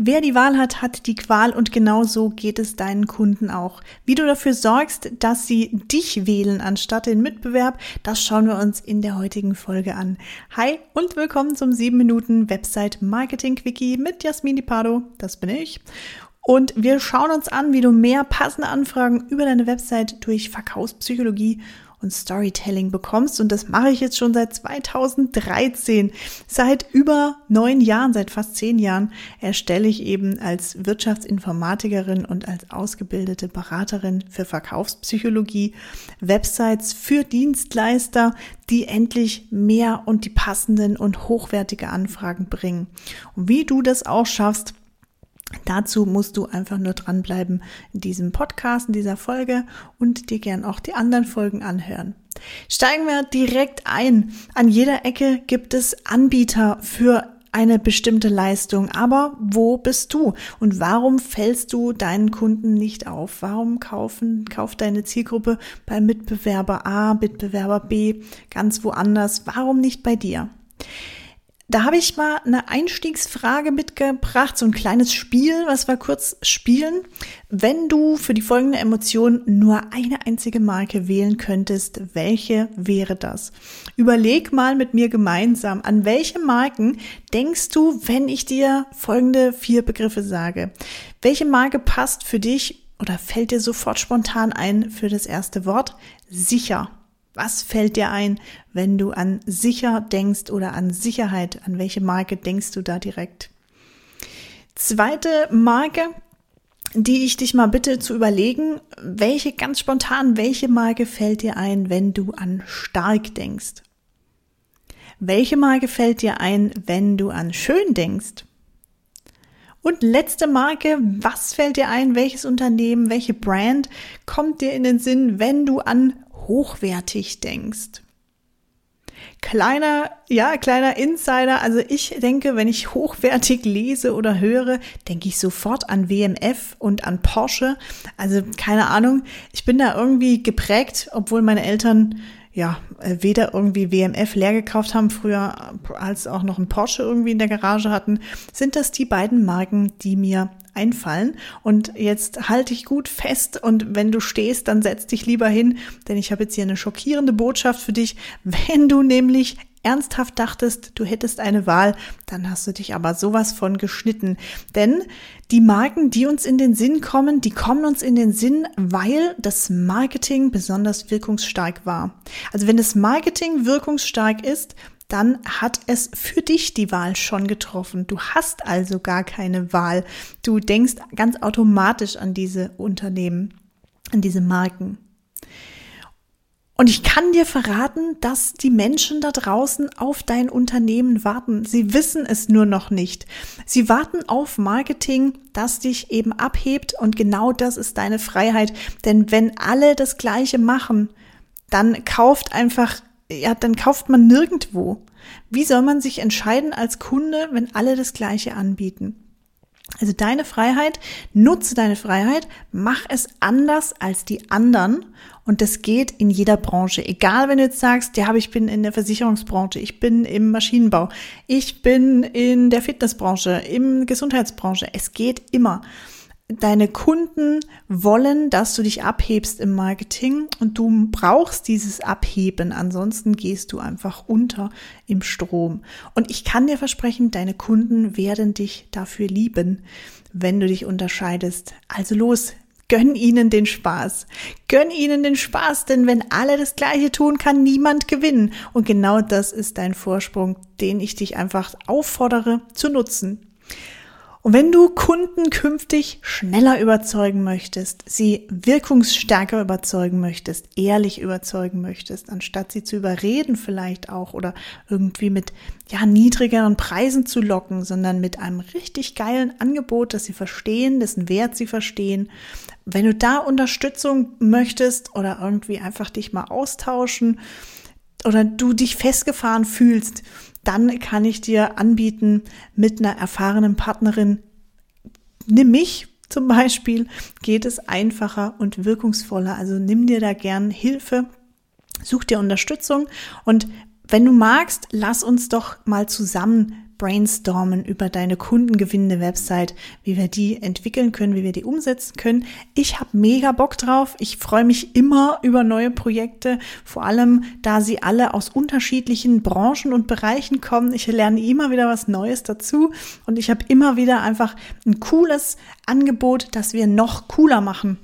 Wer die Wahl hat, hat die Qual und genau so geht es deinen Kunden auch. Wie du dafür sorgst, dass sie dich wählen anstatt den Mitbewerb, das schauen wir uns in der heutigen Folge an. Hi und willkommen zum 7 Minuten Website Marketing Quickie mit Jasmin Pardo, das bin ich. Und wir schauen uns an, wie du mehr passende Anfragen über deine Website durch Verkaufspsychologie und Storytelling bekommst. Und das mache ich jetzt schon seit 2013. Seit über neun Jahren, seit fast zehn Jahren erstelle ich eben als Wirtschaftsinformatikerin und als ausgebildete Beraterin für Verkaufspsychologie Websites für Dienstleister, die endlich mehr und die passenden und hochwertige Anfragen bringen. Und wie du das auch schaffst, Dazu musst du einfach nur dranbleiben in diesem Podcast, in dieser Folge und dir gern auch die anderen Folgen anhören. Steigen wir direkt ein. An jeder Ecke gibt es Anbieter für eine bestimmte Leistung. Aber wo bist du? Und warum fällst du deinen Kunden nicht auf? Warum kaufen, kauft deine Zielgruppe bei Mitbewerber A, Mitbewerber B ganz woanders? Warum nicht bei dir? Da habe ich mal eine Einstiegsfrage mitgebracht, so ein kleines Spiel, was wir kurz spielen. Wenn du für die folgende Emotion nur eine einzige Marke wählen könntest, welche wäre das? Überleg mal mit mir gemeinsam, an welche Marken denkst du, wenn ich dir folgende vier Begriffe sage? Welche Marke passt für dich oder fällt dir sofort spontan ein für das erste Wort? Sicher. Was fällt dir ein, wenn du an sicher denkst oder an Sicherheit? An welche Marke denkst du da direkt? Zweite Marke, die ich dich mal bitte zu überlegen, welche ganz spontan, welche Marke fällt dir ein, wenn du an stark denkst? Welche Marke fällt dir ein, wenn du an schön denkst? Und letzte Marke, was fällt dir ein? Welches Unternehmen, welche Brand kommt dir in den Sinn, wenn du an hochwertig denkst. Kleiner, ja, kleiner Insider. Also ich denke, wenn ich hochwertig lese oder höre, denke ich sofort an WMF und an Porsche. Also keine Ahnung. Ich bin da irgendwie geprägt, obwohl meine Eltern ja, weder irgendwie WMF leer gekauft haben früher, als auch noch ein Porsche irgendwie in der Garage hatten, sind das die beiden Marken, die mir einfallen. Und jetzt halte ich gut fest und wenn du stehst, dann setz dich lieber hin, denn ich habe jetzt hier eine schockierende Botschaft für dich. Wenn du nämlich ernsthaft dachtest, du hättest eine Wahl, dann hast du dich aber sowas von geschnitten. Denn die Marken, die uns in den Sinn kommen, die kommen uns in den Sinn, weil das Marketing besonders wirkungsstark war. Also wenn das Marketing wirkungsstark ist, dann hat es für dich die Wahl schon getroffen. Du hast also gar keine Wahl. Du denkst ganz automatisch an diese Unternehmen, an diese Marken. Und ich kann dir verraten, dass die Menschen da draußen auf dein Unternehmen warten. Sie wissen es nur noch nicht. Sie warten auf Marketing, das dich eben abhebt und genau das ist deine Freiheit. Denn wenn alle das Gleiche machen, dann kauft einfach ja, dann kauft man nirgendwo. Wie soll man sich entscheiden als Kunde, wenn alle das Gleiche anbieten? Also deine Freiheit, nutze deine Freiheit, mach es anders als die anderen und das geht in jeder Branche. Egal, wenn du jetzt sagst, ja, aber ich bin in der Versicherungsbranche, ich bin im Maschinenbau, ich bin in der Fitnessbranche, im Gesundheitsbranche. Es geht immer deine Kunden wollen, dass du dich abhebst im Marketing und du brauchst dieses Abheben, ansonsten gehst du einfach unter im Strom. Und ich kann dir versprechen, deine Kunden werden dich dafür lieben, wenn du dich unterscheidest. Also los, gönn ihnen den Spaß. Gönn ihnen den Spaß, denn wenn alle das Gleiche tun, kann niemand gewinnen. Und genau das ist dein Vorsprung, den ich dich einfach auffordere zu nutzen. Und wenn du Kunden künftig schneller überzeugen möchtest, sie wirkungsstärker überzeugen möchtest, ehrlich überzeugen möchtest, anstatt sie zu überreden vielleicht auch oder irgendwie mit ja niedrigeren Preisen zu locken, sondern mit einem richtig geilen Angebot, das sie verstehen, dessen Wert sie verstehen. Wenn du da Unterstützung möchtest oder irgendwie einfach dich mal austauschen oder du dich festgefahren fühlst, dann kann ich dir anbieten, mit einer erfahrenen Partnerin, nimm mich zum Beispiel, geht es einfacher und wirkungsvoller. Also nimm dir da gern Hilfe, such dir Unterstützung. Und wenn du magst, lass uns doch mal zusammen brainstormen über deine kundengewinnende Website, wie wir die entwickeln können, wie wir die umsetzen können. Ich habe mega Bock drauf. Ich freue mich immer über neue Projekte, vor allem da sie alle aus unterschiedlichen Branchen und Bereichen kommen. Ich lerne immer wieder was Neues dazu und ich habe immer wieder einfach ein cooles Angebot, das wir noch cooler machen.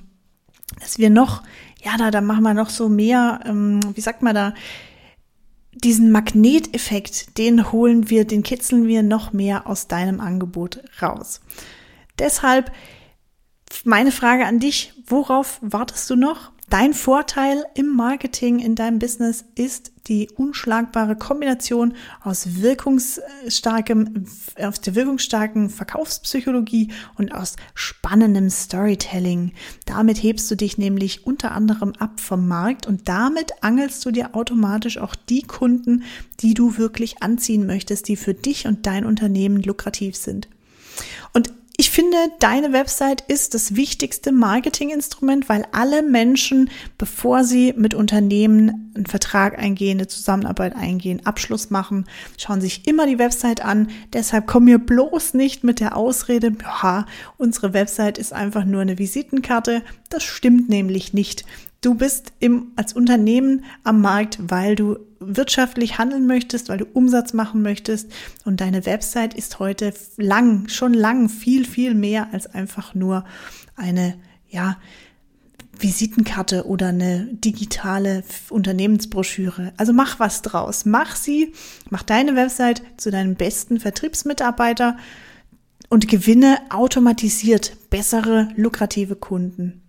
Dass wir noch, ja, da, da machen wir noch so mehr, ähm, wie sagt man da, diesen Magneteffekt, den holen wir, den kitzeln wir noch mehr aus deinem Angebot raus. Deshalb meine Frage an dich, worauf wartest du noch? Dein Vorteil im Marketing, in deinem Business ist die unschlagbare Kombination aus wirkungsstarkem, aus der wirkungsstarken Verkaufspsychologie und aus spannendem Storytelling. Damit hebst du dich nämlich unter anderem ab vom Markt und damit angelst du dir automatisch auch die Kunden, die du wirklich anziehen möchtest, die für dich und dein Unternehmen lukrativ sind. Ich finde, deine Website ist das wichtigste Marketinginstrument, weil alle Menschen, bevor sie mit Unternehmen einen Vertrag eingehen, eine Zusammenarbeit eingehen, Abschluss machen, schauen sich immer die Website an. Deshalb komm mir bloß nicht mit der Ausrede, ja, unsere Website ist einfach nur eine Visitenkarte. Das stimmt nämlich nicht. Du bist im, als Unternehmen am Markt, weil du wirtschaftlich handeln möchtest, weil du Umsatz machen möchtest. Und deine Website ist heute lang, schon lang viel, viel mehr als einfach nur eine, ja, Visitenkarte oder eine digitale Unternehmensbroschüre. Also mach was draus. Mach sie, mach deine Website zu deinem besten Vertriebsmitarbeiter und gewinne automatisiert bessere, lukrative Kunden.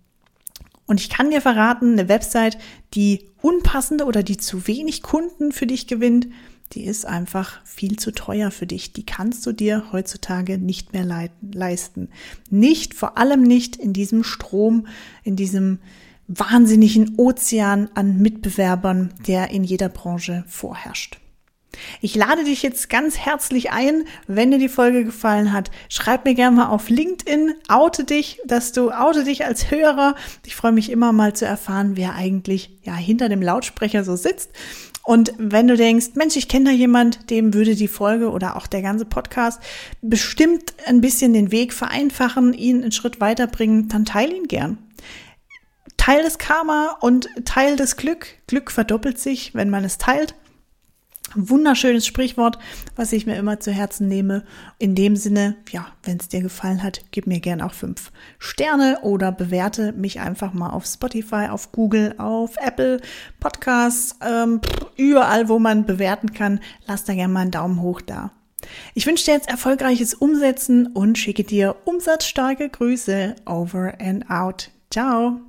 Und ich kann dir verraten, eine Website, die unpassende oder die zu wenig Kunden für dich gewinnt, die ist einfach viel zu teuer für dich. Die kannst du dir heutzutage nicht mehr leisten. Nicht, vor allem nicht in diesem Strom, in diesem wahnsinnigen Ozean an Mitbewerbern, der in jeder Branche vorherrscht. Ich lade dich jetzt ganz herzlich ein, wenn dir die Folge gefallen hat, schreib mir gerne mal auf LinkedIn, oute dich, dass du oute dich als Hörer. Ich freue mich immer mal zu erfahren, wer eigentlich ja hinter dem Lautsprecher so sitzt. Und wenn du denkst, Mensch, ich kenne da jemand, dem würde die Folge oder auch der ganze Podcast bestimmt ein bisschen den Weg vereinfachen, ihn einen Schritt weiterbringen, dann teile ihn gern. Teil des Karma und Teil des Glück. Glück verdoppelt sich, wenn man es teilt wunderschönes Sprichwort, was ich mir immer zu Herzen nehme. In dem Sinne, ja, wenn es dir gefallen hat, gib mir gern auch fünf Sterne oder bewerte mich einfach mal auf Spotify, auf Google, auf Apple Podcasts, ähm, überall, wo man bewerten kann. Lass da gerne mal einen Daumen hoch da. Ich wünsche dir jetzt erfolgreiches Umsetzen und schicke dir umsatzstarke Grüße over and out. Ciao.